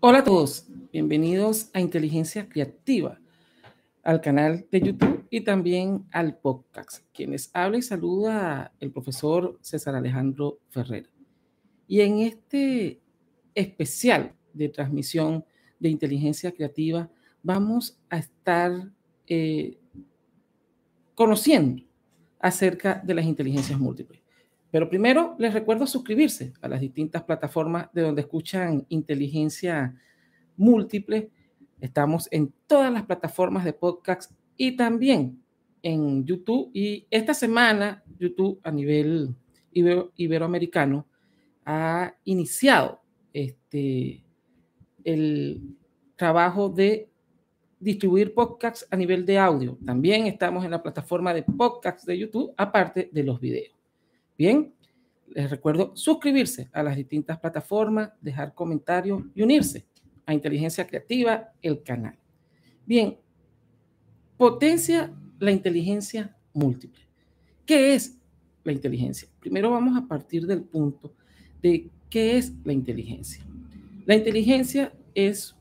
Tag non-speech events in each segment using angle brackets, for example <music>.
Hola a todos, bienvenidos a Inteligencia Creativa, al canal de YouTube y también al podcast. Quienes habla y saluda el profesor César Alejandro Ferrer. Y en este especial de transmisión de inteligencia creativa, vamos a estar eh, conociendo acerca de las inteligencias múltiples. Pero primero les recuerdo suscribirse a las distintas plataformas de donde escuchan inteligencia múltiple. Estamos en todas las plataformas de podcast y también en YouTube. Y esta semana YouTube a nivel iberoamericano ha iniciado este, el trabajo de distribuir podcasts a nivel de audio. También estamos en la plataforma de podcasts de YouTube, aparte de los videos. Bien, les recuerdo suscribirse a las distintas plataformas, dejar comentarios y unirse a Inteligencia Creativa, el canal. Bien, potencia la inteligencia múltiple. ¿Qué es la inteligencia? Primero vamos a partir del punto de qué es la inteligencia. La inteligencia es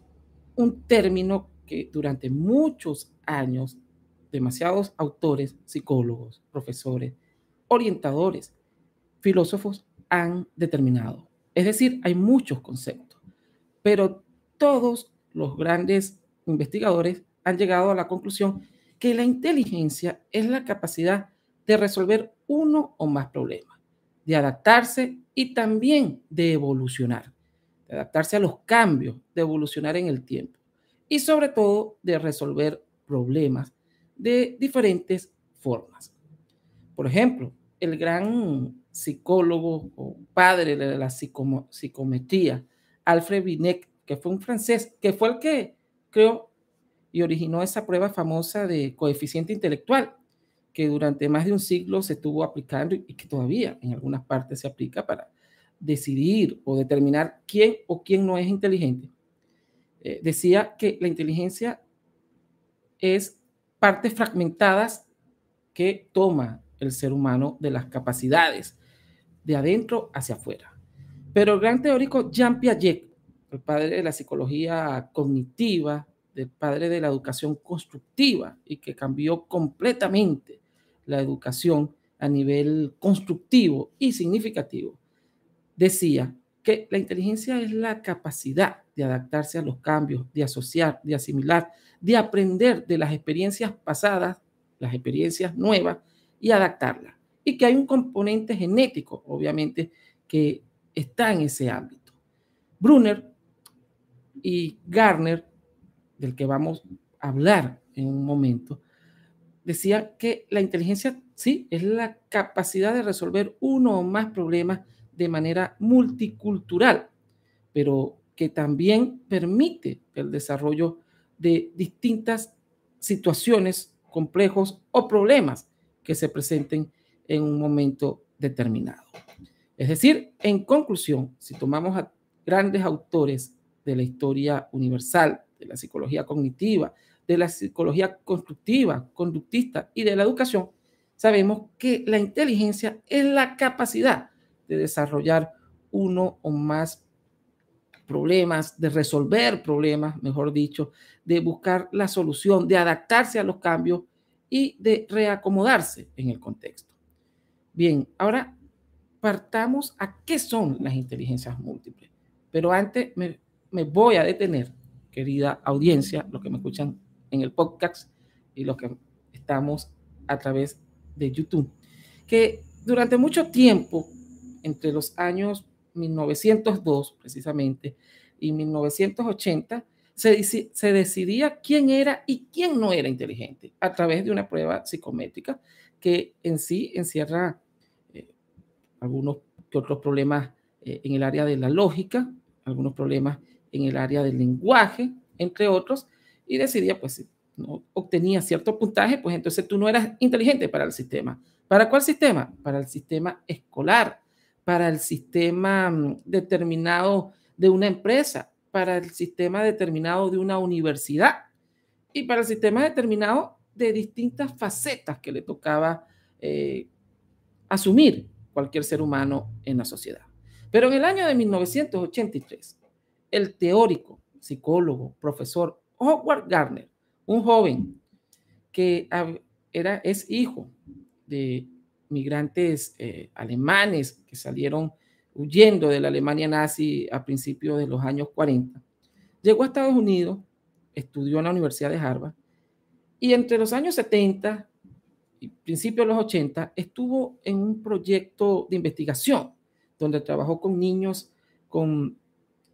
un término que durante muchos años demasiados autores, psicólogos, profesores, orientadores, filósofos han determinado. Es decir, hay muchos conceptos, pero todos los grandes investigadores han llegado a la conclusión que la inteligencia es la capacidad de resolver uno o más problemas, de adaptarse y también de evolucionar, de adaptarse a los cambios, de evolucionar en el tiempo y sobre todo de resolver problemas de diferentes formas. Por ejemplo, el gran psicólogo o padre de la psicometría, Alfred Binet, que fue un francés, que fue el que creó y originó esa prueba famosa de coeficiente intelectual, que durante más de un siglo se estuvo aplicando y que todavía en algunas partes se aplica para decidir o determinar quién o quién no es inteligente. Eh, decía que la inteligencia es partes fragmentadas que toma el ser humano de las capacidades de adentro hacia afuera. Pero el gran teórico Jean Piaget, el padre de la psicología cognitiva, el padre de la educación constructiva y que cambió completamente la educación a nivel constructivo y significativo, decía que la inteligencia es la capacidad de adaptarse a los cambios, de asociar, de asimilar, de aprender de las experiencias pasadas, las experiencias nuevas y adaptarlas y que hay un componente genético, obviamente, que está en ese ámbito. Brunner y Garner, del que vamos a hablar en un momento, decían que la inteligencia, sí, es la capacidad de resolver uno o más problemas de manera multicultural, pero que también permite el desarrollo de distintas situaciones, complejos o problemas que se presenten en un momento determinado. Es decir, en conclusión, si tomamos a grandes autores de la historia universal, de la psicología cognitiva, de la psicología constructiva, conductista y de la educación, sabemos que la inteligencia es la capacidad de desarrollar uno o más problemas, de resolver problemas, mejor dicho, de buscar la solución, de adaptarse a los cambios y de reacomodarse en el contexto. Bien, ahora partamos a qué son las inteligencias múltiples. Pero antes me, voy a detener, querida audiencia, los que me escuchan en el podcast y los que estamos a través de YouTube, que durante mucho tiempo, entre los años 1902 precisamente y 1980, se, se, decidía quién era y quién no era inteligente a través de una prueba psicométrica que en sí encierra algunos que otros problemas eh, en el área de la lógica, algunos problemas en el área del lenguaje, entre otros, y decidía, pues, si no obtenía cierto puntaje, pues entonces tú no eras inteligente para el sistema. ¿Para cuál sistema? Para el sistema escolar, para el sistema mm, determinado de una empresa, para el sistema determinado de una universidad y para el sistema determinado de distintas facetas que le tocaba eh, asumir cualquier ser humano en la sociedad. Pero en el año de 1983, el teórico psicólogo, profesor, Howard Gardner, un joven que era, es hijo de migrantes eh, alemanes que salieron huyendo de la Alemania nazi a principios de los años 40. Llegó a Estados Unidos, estudió en la Universidad de Harvard y entre los años 70 principios de los 80 estuvo en un proyecto de investigación donde trabajó con niños con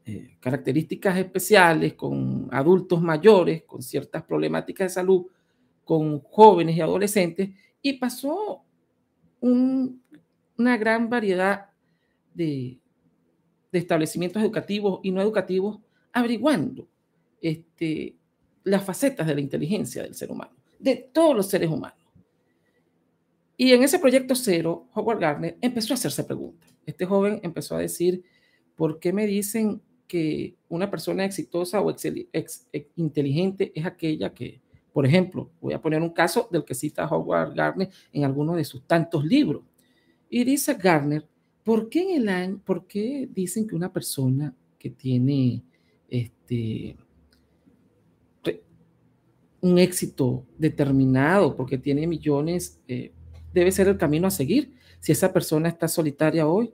eh, características especiales, con adultos mayores, con ciertas problemáticas de salud, con jóvenes y adolescentes, y pasó una gran variedad de, establecimientos educativos y no educativos averiguando este, las facetas de la inteligencia del ser humano, de todos los seres humanos. Y en ese proyecto cero, Howard Gardner empezó a hacerse preguntas. Este joven empezó a decir, ¿por qué me dicen que una persona exitosa o inteligente es aquella que, por ejemplo, voy a poner un caso del que cita Howard Gardner en alguno de sus tantos libros. Y dice Gardner, ¿por qué en el año, por qué dicen que una persona que tiene este un éxito determinado, porque tiene millones, eh, debe ser el camino a seguir? Si esa persona está solitaria hoy,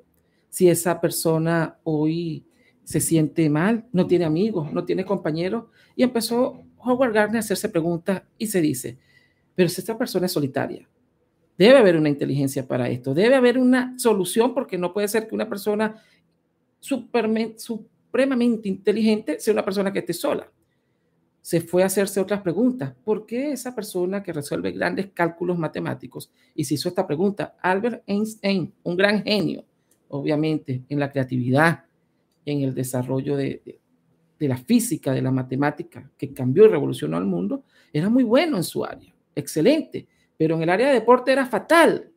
si esa persona hoy se siente mal, no tiene amigos, no tiene compañeros, y empezó Howard Gardner a hacerse preguntas y se dice, pero si esta persona es solitaria, debe haber una inteligencia para esto, debe haber una solución porque no puede ser que una persona supremamente inteligente sea una persona que esté sola. Se fue a hacerse otras preguntas. ¿Por qué esa persona que resuelve grandes cálculos matemáticos y se hizo esta pregunta? Albert Einstein, un gran genio, obviamente, en la creatividad, en el desarrollo de, la física, de la matemática, que cambió y revolucionó al mundo, era muy bueno en su área, excelente, pero en el área de deporte era fatal,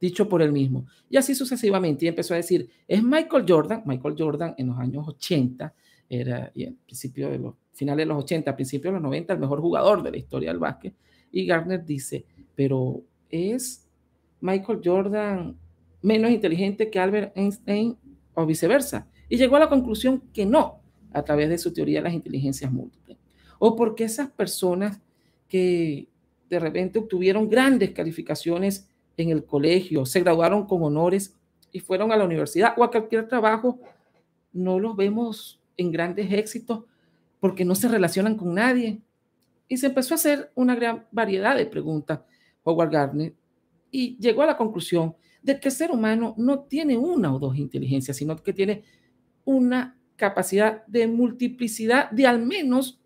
dicho por él mismo. Y así sucesivamente, y empezó a decir, es Michael Jordan, Michael Jordan en los años 80, era, y en principio de los finales de los 80, principios de los 90, el mejor jugador de la historia del básquet. Y Gardner dice, pero es Michael Jordan menos inteligente que Albert Einstein o viceversa. Y llegó a la conclusión que no, a través de su teoría de las inteligencias múltiples. O porque esas personas que de repente obtuvieron grandes calificaciones en el colegio, se graduaron con honores y fueron a la universidad o a cualquier trabajo, no los vemos en grandes éxitos porque no se relacionan con nadie. Y se empezó a hacer una gran variedad de preguntas, Howard Gardner, y llegó a la conclusión de que el ser humano no tiene una o dos inteligencias, sino que tiene una capacidad de multiplicidad de al menos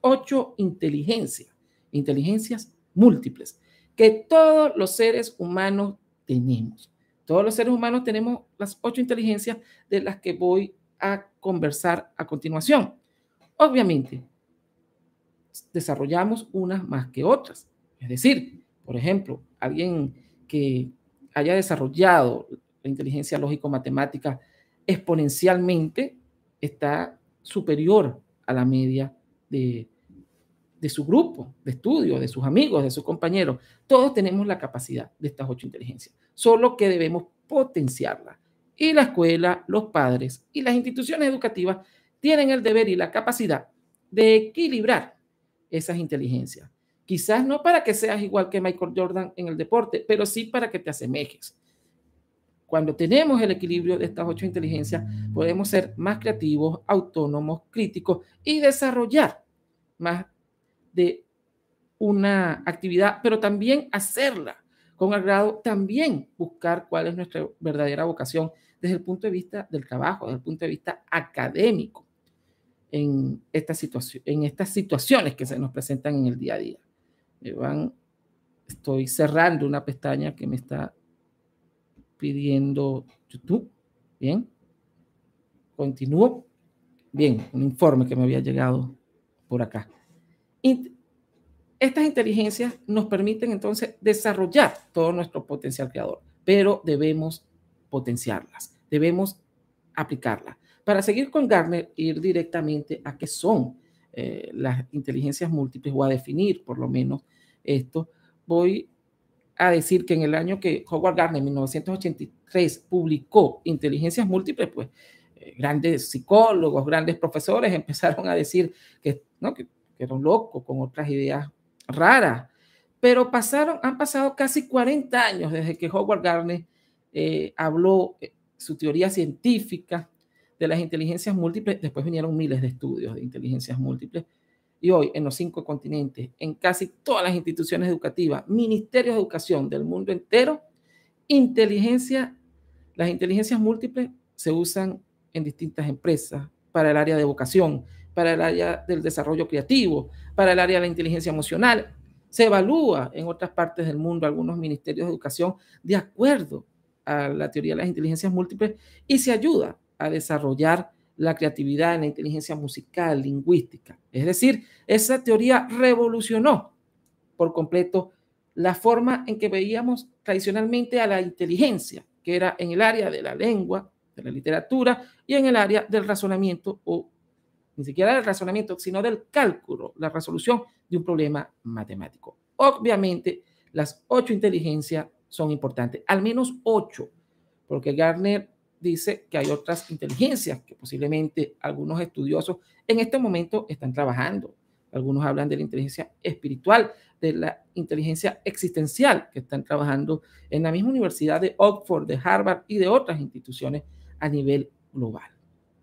ocho inteligencias, inteligencias múltiples, que todos los seres humanos tenemos. Todos los seres humanos tenemos las ocho inteligencias de las que voy a conversar a continuación. Obviamente, desarrollamos unas más que otras. Es decir, por ejemplo, alguien que haya desarrollado la inteligencia lógico-matemática exponencialmente está superior a la media de, su grupo de estudio, de sus amigos, de sus compañeros. Todos tenemos la capacidad de estas ocho inteligencias, solo que debemos potenciarla. Y la escuela, los padres y las instituciones educativas tienen el deber y la capacidad de equilibrar esas inteligencias. Quizás no para que seas igual que Michael Jordan en el deporte, pero sí para que te asemejes. Cuando tenemos el equilibrio de estas ocho inteligencias, podemos ser más creativos, autónomos, críticos y desarrollar más de una actividad, pero también hacerla con agrado, también buscar cuál es nuestra verdadera vocación desde el punto de vista del trabajo, desde el punto de vista académico en, esta en estas situaciones que se nos presentan en el día a día. Me van, estoy cerrando una pestaña que me está pidiendo YouTube. Bien. Continúo. Bien, un informe que me había llegado por acá. Estas inteligencias nos permiten entonces desarrollar todo nuestro potencial creador, pero debemos potenciarlas, debemos aplicarlas. Para seguir con Garner, ir directamente a qué son eh, las inteligencias múltiples o a definir por lo menos esto, voy a decir que en el año que Howard Gardner, en 1983, publicó Inteligencias Múltiples, pues eh, grandes psicólogos, grandes profesores <laughs> empezaron a decir que, ¿no? que, que era un con otras ideas raras. Pero pasaron, han pasado casi 40 años desde que Howard Gardner eh, habló eh, su teoría científica de las inteligencias múltiples. Después vinieron miles de estudios de inteligencias múltiples. Y hoy, en los cinco continentes, en casi todas las instituciones educativas, ministerios de educación del mundo entero, inteligencia, las inteligencias múltiples se usan en distintas empresas para el área de vocación, para el área del desarrollo creativo, para el área de la inteligencia emocional. Se evalúa en otras partes del mundo, algunos ministerios de educación, de acuerdo a la teoría de las inteligencias múltiples y se ayuda a desarrollar la creatividad en la inteligencia musical, lingüística. Es decir, esa teoría revolucionó por completo la forma en que veíamos tradicionalmente a la inteligencia, que era en el área de la lengua, de la literatura y en el área del razonamiento o ni siquiera del razonamiento, sino del cálculo, la resolución de un problema matemático. Obviamente, las ocho inteligencias son importantes, al menos ocho, porque Gardner dice que hay otras inteligencias que posiblemente algunos estudiosos en este momento están trabajando. Algunos hablan de la inteligencia espiritual, de la inteligencia existencial, que están trabajando en la misma universidad de Oxford, de Harvard y de otras instituciones a nivel global.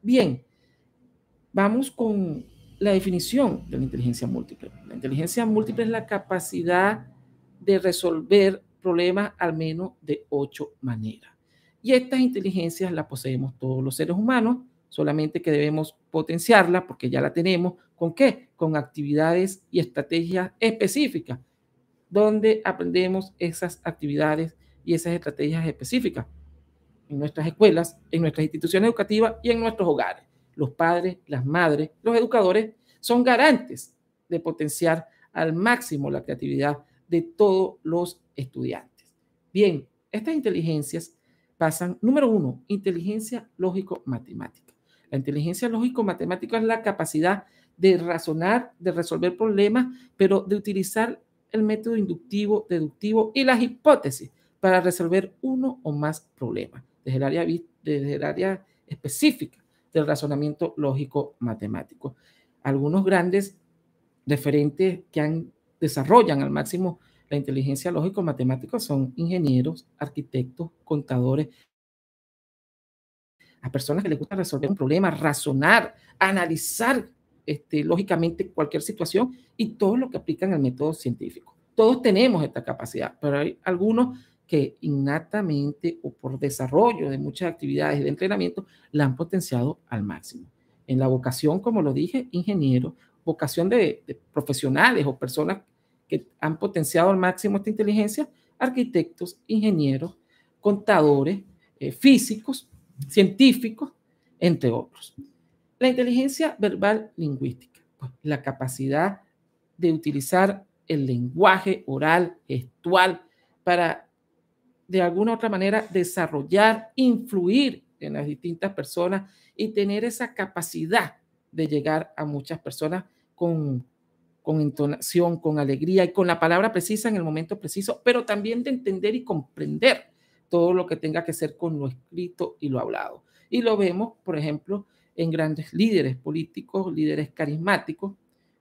Bien, vamos con la definición de la inteligencia múltiple. La inteligencia múltiple es la capacidad de resolver problemas al menos de ocho maneras. Y estas inteligencias las poseemos todos los seres humanos, solamente que debemos potenciarla porque ya la tenemos. ¿Con qué? Con actividades y estrategias específicas, donde aprendemos esas actividades y esas estrategias específicas en nuestras escuelas, en nuestras instituciones educativas y en nuestros hogares los padres, las madres, los educadores son garantes de potenciar al máximo la creatividad de todos los estudiantes. Bien, estas inteligencias pasan, número uno, inteligencia lógico-matemática. La inteligencia lógico-matemática es la capacidad de razonar, de resolver problemas, pero de utilizar el método inductivo, deductivo y las hipótesis para resolver uno o más problemas desde el área, desde el área específica del razonamiento lógico matemático. Algunos grandes referentes que han, desarrollan al máximo la inteligencia lógico matemática son ingenieros, arquitectos, contadores, a personas que les gusta resolver un problema, razonar, analizar este, lógicamente cualquier situación y todo lo que aplican al método científico. Todos tenemos esta capacidad, pero hay algunos que innatamente o por desarrollo de muchas actividades de entrenamiento la han potenciado al máximo. En la vocación, como lo dije, ingeniero, vocación de, profesionales o personas que han potenciado al máximo esta inteligencia, arquitectos, ingenieros, contadores, eh, físicos, científicos, entre otros. La inteligencia verbal lingüística, pues, la capacidad de utilizar el lenguaje oral, gestual, para de alguna otra manera desarrollar, influir en las distintas personas y tener esa capacidad de llegar a muchas personas con, con entonación, con alegría y con la palabra precisa en el momento preciso, pero también de entender y comprender todo lo que tenga que ser con lo escrito y lo hablado. Y lo vemos, por ejemplo, en grandes líderes políticos, líderes carismáticos,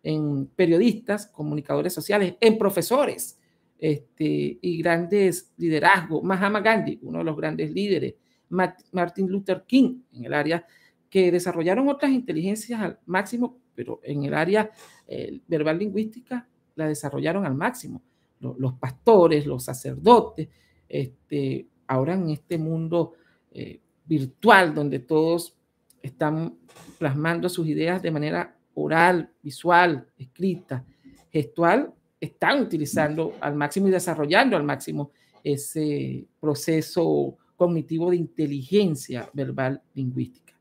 en periodistas, comunicadores sociales, en profesores, este, y grandes liderazgos. Mahama Gandhi, uno de los grandes líderes, Martin Luther King, en el área que desarrollaron otras inteligencias al máximo, pero en el área eh, verbal lingüística la desarrollaron al máximo. Los, pastores, los sacerdotes, este, ahora en este mundo eh, virtual donde todos están plasmando sus ideas de manera oral, visual, escrita, gestual, están utilizando al máximo y desarrollando al máximo ese proceso cognitivo de inteligencia verbal lingüística.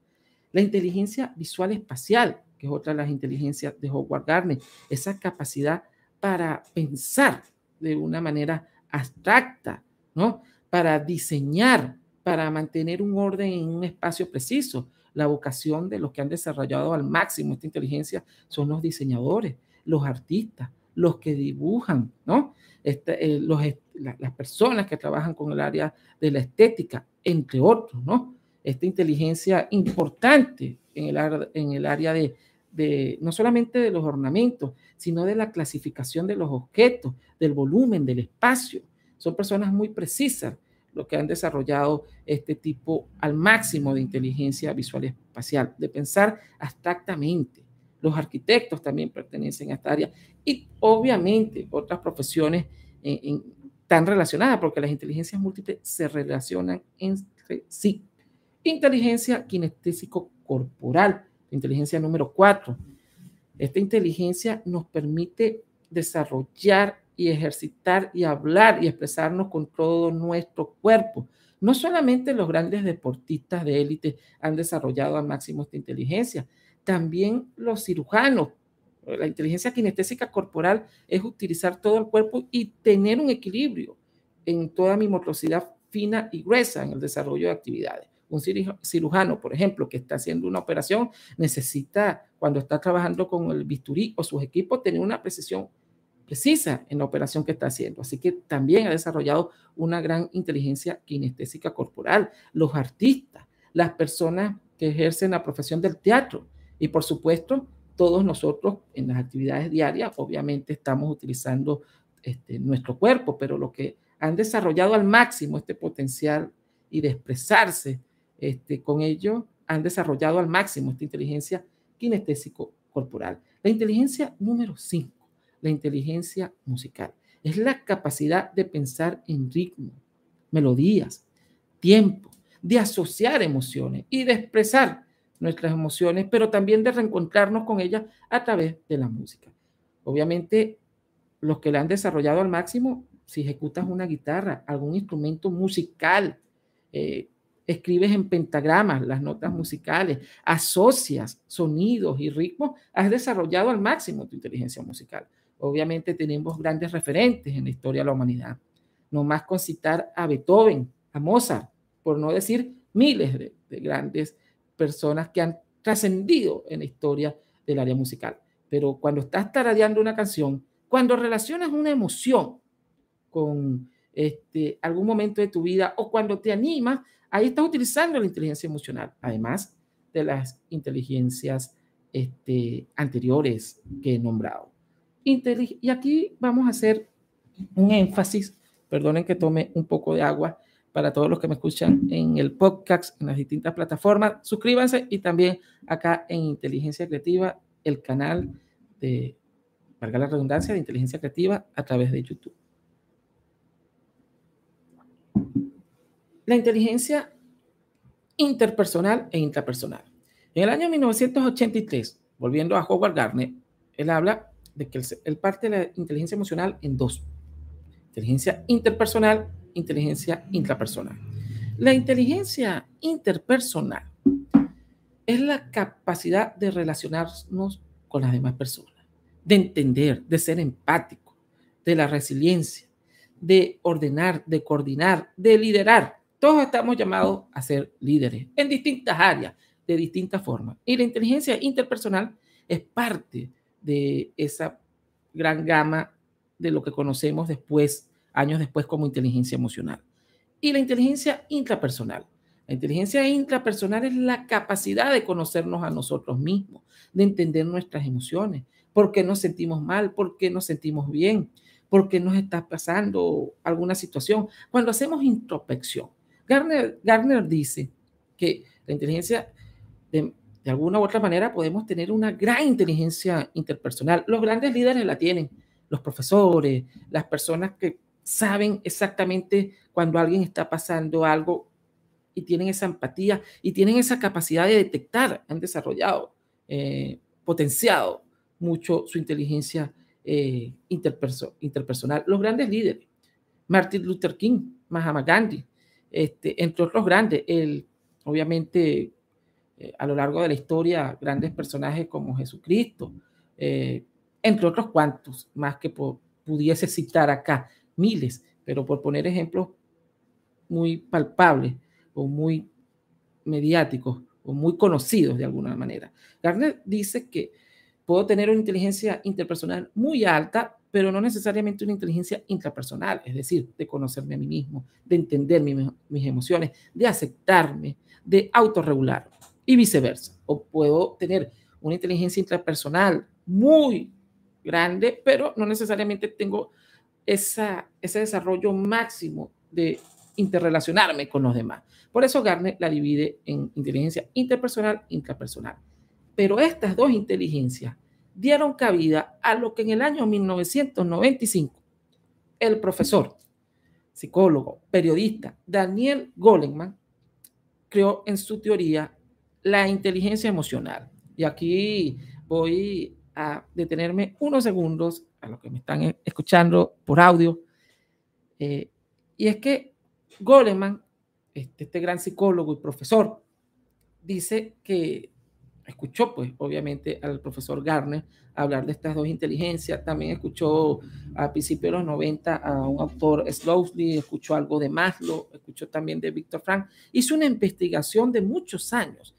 La inteligencia visual espacial, que es otra de las inteligencias de Howard Gardner, esa capacidad para pensar de una manera abstracta, ¿no? Para diseñar, para mantener un orden en un espacio preciso. La vocación de los que han desarrollado al máximo esta inteligencia son los diseñadores, los artistas, los que dibujan, ¿no? Este, eh, las personas que trabajan con el área de la estética, entre otros, ¿no? esta inteligencia importante en el, en el área de, de, no solamente de los ornamentos, sino de la clasificación de los objetos, del volumen, del espacio. Son personas muy precisas los que han desarrollado este tipo al máximo de inteligencia visual y espacial, de pensar abstractamente. Los arquitectos también pertenecen a esta área y obviamente otras profesiones en, tan relacionadas, porque las inteligencias múltiples se relacionan entre sí. Inteligencia kinestésico-corporal, inteligencia número cuatro. Esta inteligencia nos permite desarrollar y ejercitar y hablar y expresarnos con todo nuestro cuerpo. No solamente los grandes deportistas de élite han desarrollado al máximo esta inteligencia, también los cirujanos. La inteligencia kinestésica corporal es utilizar todo el cuerpo y tener un equilibrio en toda mi motricidad fina y gruesa en el desarrollo de actividades. Un cirujano, por ejemplo, que está haciendo una operación, necesita, cuando está trabajando con el bisturí o sus equipos, tener una precisión precisa en la operación que está haciendo. Así que también ha desarrollado una gran inteligencia kinestésica corporal. Los artistas, las personas que ejercen la profesión del teatro y por supuesto todos nosotros en las actividades diarias obviamente estamos utilizando este, nuestro cuerpo, pero lo que han desarrollado al máximo este potencial y de expresarse este, con ello, han desarrollado al máximo esta inteligencia kinestésico corporal. La inteligencia número 5 la inteligencia musical. Es la capacidad de pensar en ritmo, melodías, tiempo, de asociar emociones y de expresar nuestras emociones, pero también de reencontrarnos con ellas a través de la música. Obviamente, los que la han desarrollado al máximo, si ejecutas una guitarra, algún instrumento musical, eh, escribes en pentagramas las notas musicales, asocias sonidos y ritmos, has desarrollado al máximo tu inteligencia musical. Obviamente tenemos grandes referentes en la historia de la humanidad. No más con citar a Beethoven, a Mozart, por no decir miles de, grandes personas que han trascendido en la historia del área musical. Pero cuando estás taradeando una canción, cuando relacionas una emoción con este, algún momento de tu vida o cuando te animas, ahí estás utilizando la inteligencia emocional, además de las inteligencias este, anteriores que he nombrado y aquí vamos a hacer un énfasis, perdonen que tome un poco de agua para todos los que me escuchan en el podcast, en las distintas plataformas. Suscríbanse y también acá en Inteligencia Creativa, el canal de, valga la redundancia, de Inteligencia Creativa a través de YouTube. La inteligencia interpersonal e intrapersonal. En el año 1983, volviendo a Howard Gardner, él habla de que él, parte de la inteligencia emocional en dos. Inteligencia interpersonal, inteligencia intrapersonal. La inteligencia interpersonal es la capacidad de relacionarnos con las demás personas, de entender, de ser empático, de la resiliencia, de ordenar, de coordinar, de liderar. Todos estamos llamados a ser líderes en distintas áreas, de distintas formas. Y la inteligencia interpersonal es parte de esa gran gama de lo que conocemos después, años después, como inteligencia emocional. Y la inteligencia intrapersonal. La inteligencia intrapersonal es la capacidad de conocernos a nosotros mismos, de entender nuestras emociones, por qué nos sentimos mal, por qué nos sentimos bien, por qué nos está pasando alguna situación. Cuando hacemos introspección, Garner dice que la inteligencia de, de alguna u otra manera podemos tener una gran inteligencia interpersonal. Los grandes líderes la tienen, los profesores, las personas que saben exactamente cuando alguien está pasando algo y tienen esa empatía y tienen esa capacidad de detectar, han desarrollado, eh, potenciado mucho su inteligencia eh, interpersonal. Los grandes líderes, Martin Luther King, Mahatma Gandhi, este, entre otros grandes, el, obviamente eh, a lo largo de la historia grandes personajes como Jesucristo, eh, entre otros cuantos, más que pudiese citar acá, miles, pero por poner ejemplos muy palpables o muy mediáticos o muy conocidos de alguna manera. Garner dice que puedo tener una inteligencia interpersonal muy alta, pero no necesariamente una inteligencia intrapersonal, es decir, de conocerme a mí mismo, de entender mis emociones, de aceptarme, de autorregular y viceversa. O puedo tener una inteligencia intrapersonal muy grande, pero no necesariamente tengo ese desarrollo máximo de interrelacionarme con los demás. Por eso Garner la divide en inteligencia interpersonal e intrapersonal. Pero estas dos inteligencias dieron cabida a lo que en el año 1995 el profesor, psicólogo, periodista Daniel Goleman creó en su teoría la inteligencia emocional. Y aquí voy a detenerme unos segundos a los que me están escuchando por audio. Eh, y es que Goleman, este, este gran psicólogo y profesor, dice que escuchó, pues, obviamente, al profesor Garner hablar de estas dos inteligencias. También escuchó a principios de los 90 a un autor, Slowly, escuchó algo de Maslow, escuchó también de Víctor Frank. Hizo una investigación de muchos años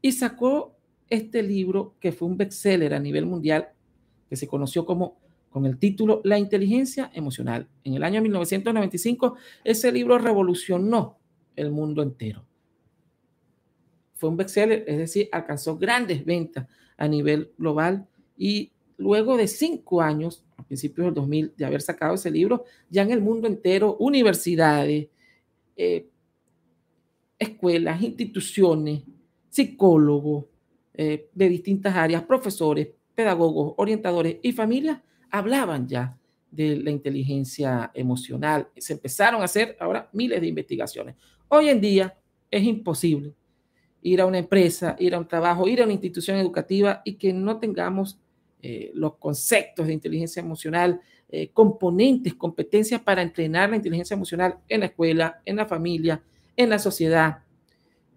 y sacó este libro que fue un bestseller a nivel mundial, que se conoció como con el título La inteligencia emocional. En el año 1995, ese libro revolucionó el mundo entero fue un bestseller, es decir, alcanzó grandes ventas a nivel global y luego de cinco años, a principios del 2000, de haber sacado ese libro, ya en el mundo entero, universidades, eh, escuelas, instituciones, psicólogos eh, de distintas áreas, profesores, pedagogos, orientadores y familias hablaban ya de la inteligencia emocional. Se empezaron a hacer ahora miles de investigaciones. Hoy en día es imposible ir a una empresa, ir a un trabajo, ir a una institución educativa y que no tengamos eh, los conceptos de inteligencia emocional, eh, componentes, competencias para entrenar la inteligencia emocional en la escuela, en la familia, en la sociedad,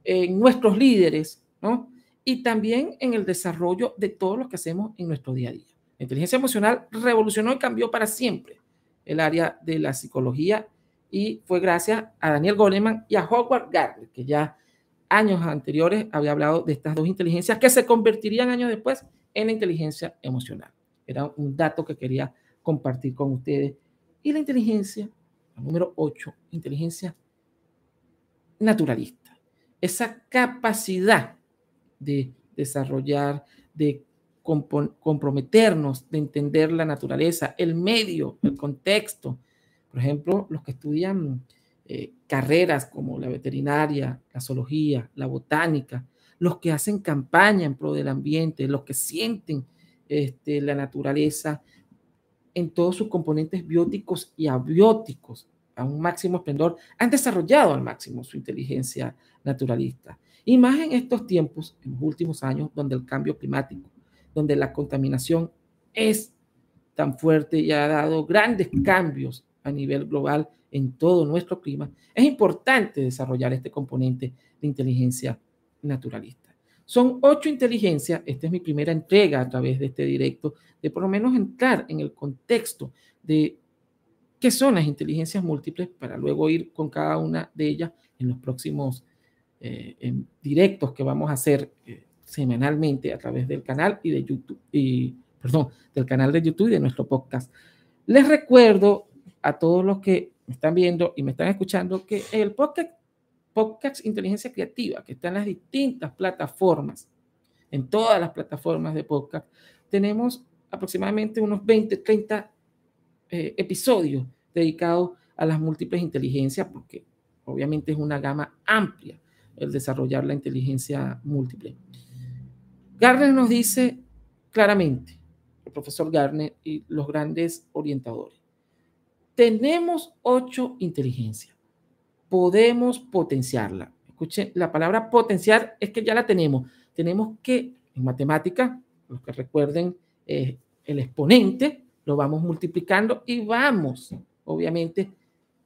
en nuestros líderes, ¿no? Y también en el desarrollo de todo lo que hacemos en nuestro día a día. La inteligencia emocional revolucionó y cambió para siempre el área de la psicología y fue gracias a Daniel Goleman y a Howard Gardner, que ya años anteriores había hablado de estas dos inteligencias que se convertirían años después en la inteligencia emocional. Era un dato que quería compartir con ustedes. Y la inteligencia, la número 8, inteligencia naturalista. Esa capacidad de desarrollar, de comprometernos, de entender la naturaleza, el medio, el contexto. Por ejemplo, los que estudian eh, carreras como la veterinaria, la zoología, la botánica, los que hacen campaña en pro del ambiente, los que sienten este, la naturaleza en todos sus componentes bióticos y abióticos a un máximo esplendor, han desarrollado al máximo su inteligencia naturalista. Y más en estos tiempos, en los últimos años, donde el cambio climático, donde la contaminación es tan fuerte y ha dado grandes cambios a nivel global en todo nuestro clima, es importante desarrollar este componente de inteligencia naturalista. Son ocho inteligencias, esta es mi primera entrega a través de este directo, de por lo menos entrar en el contexto de qué son las inteligencias múltiples para luego ir con cada una de ellas en los próximos eh, directos que vamos a hacer eh, semanalmente a través del canal y de YouTube, y, perdón, del canal de YouTube y de nuestro podcast. Les recuerdo a todos los que me están viendo y me están escuchando que el podcast, podcast Inteligencia Creativa, que está en las distintas plataformas, en todas las plataformas de podcast, tenemos aproximadamente unos 20, 30 eh, episodios dedicados a las múltiples inteligencias, porque obviamente es una gama amplia el desarrollar la inteligencia múltiple. Garner nos dice claramente, el profesor Garner y los grandes orientadores, tenemos ocho inteligencias. Podemos potenciarla. Escuchen, la palabra potenciar es que ya la tenemos. Tenemos que, en matemática, los que recuerden eh, el exponente, lo vamos multiplicando y vamos, obviamente,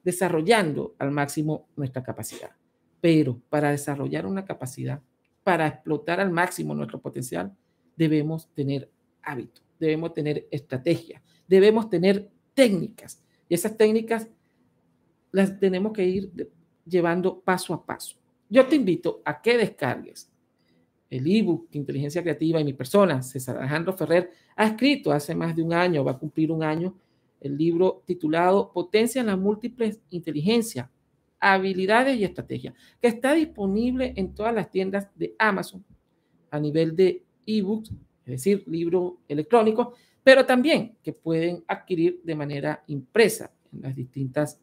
desarrollando al máximo nuestra capacidad. Pero para desarrollar una capacidad, para explotar al máximo nuestro potencial, debemos tener hábitos, debemos tener estrategias, debemos tener técnicas, esas técnicas las tenemos que ir llevando paso a paso. Yo te invito a que descargues el ebook Inteligencia Creativa y mi persona, César Alejandro Ferrer, ha escrito hace más de un año, va a cumplir un año, el libro titulado Potencia en las múltiples inteligencias, habilidades y estrategias, que está disponible en todas las tiendas de Amazon a nivel de ebooks, es decir, libro electrónico, pero también que pueden adquirir de manera impresa en las distintas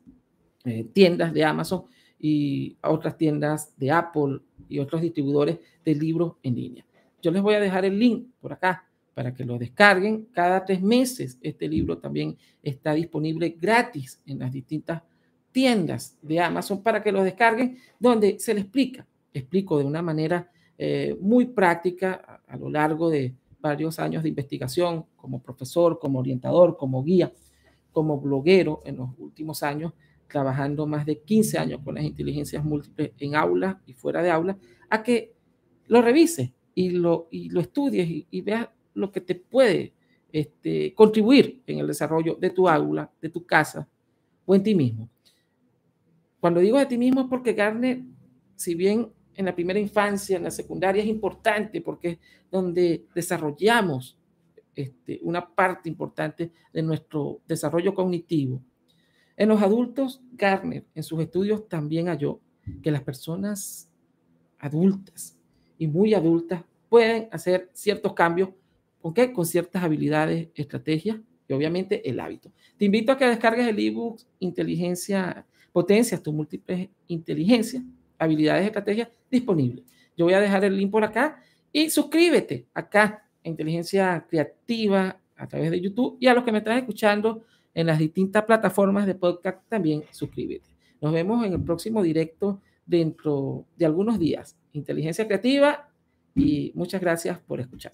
eh, tiendas de Amazon y otras tiendas de Apple y otros distribuidores de libros en línea. Yo les voy a dejar el link por acá para que lo descarguen. Cada tres meses este libro también está disponible gratis en las distintas tiendas de Amazon para que lo descarguen, donde se le explica, explico de una manera eh, muy práctica a, lo largo de varios años de investigación como profesor, como orientador, como guía, como bloguero en los últimos años, trabajando más de 15 años con las inteligencias múltiples en aula y fuera de aula, a que lo revises y lo, y lo estudies y, y veas lo que te puede este, contribuir en el desarrollo de tu aula, de tu casa o en ti mismo. Cuando digo de ti mismo es porque Garner, si bien en la primera infancia, en la secundaria es importante porque es donde desarrollamos este, una parte importante de nuestro desarrollo cognitivo. En los adultos, Garner en sus estudios también halló que las personas adultas y muy adultas pueden hacer ciertos cambios ¿Con qué? Con ciertas habilidades, estrategias y obviamente el hábito. Te invito a que descargues el ebook Inteligencia, Potencias, tu múltiples inteligencias, habilidades, estrategias disponible. Yo voy a dejar el link por acá y suscríbete acá a Inteligencia Creativa a través de YouTube y a los que me están escuchando en las distintas plataformas de podcast también suscríbete. Nos vemos en el próximo directo dentro de algunos días. Inteligencia Creativa y muchas gracias por escuchar.